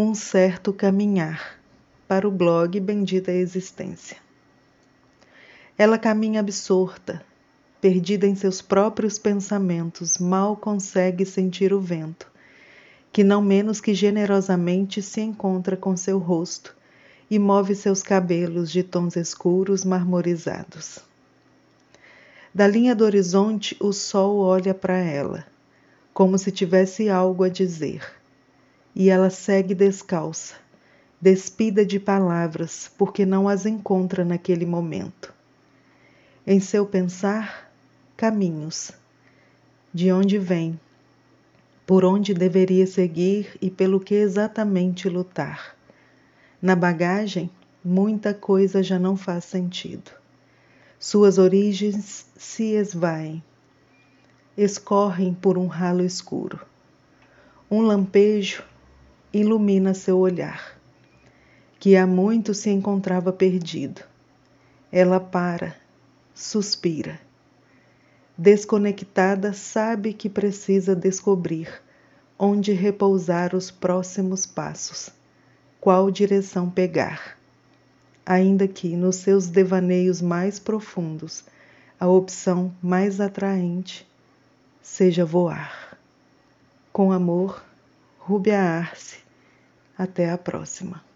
Um certo caminhar para o blog Bendita Existência. Ela caminha absorta, perdida em seus próprios pensamentos, mal consegue sentir o vento, que não menos que generosamente se encontra com seu rosto e move seus cabelos de tons escuros marmorizados. Da linha do horizonte, o sol olha para ela, como se tivesse algo a dizer, e ela segue descalça, despida de palavras, porque não as encontra naquele momento. Em seu pensar, caminhos, de onde vem, por onde deveria seguir e pelo que exatamente lutar. Na bagagem, muita coisa já não faz sentido. Suas origens se esvaem, escorrem por um ralo escuro. Um lampejo ilumina seu olhar, que há muito se encontrava perdido. Ela para, suspira. Desconectada, sabe que precisa descobrir onde repousar os próximos passos, qual direção pegar ainda que nos seus devaneios mais profundos a opção mais atraente seja voar. Com amor, Rúbia Arce. Até a próxima.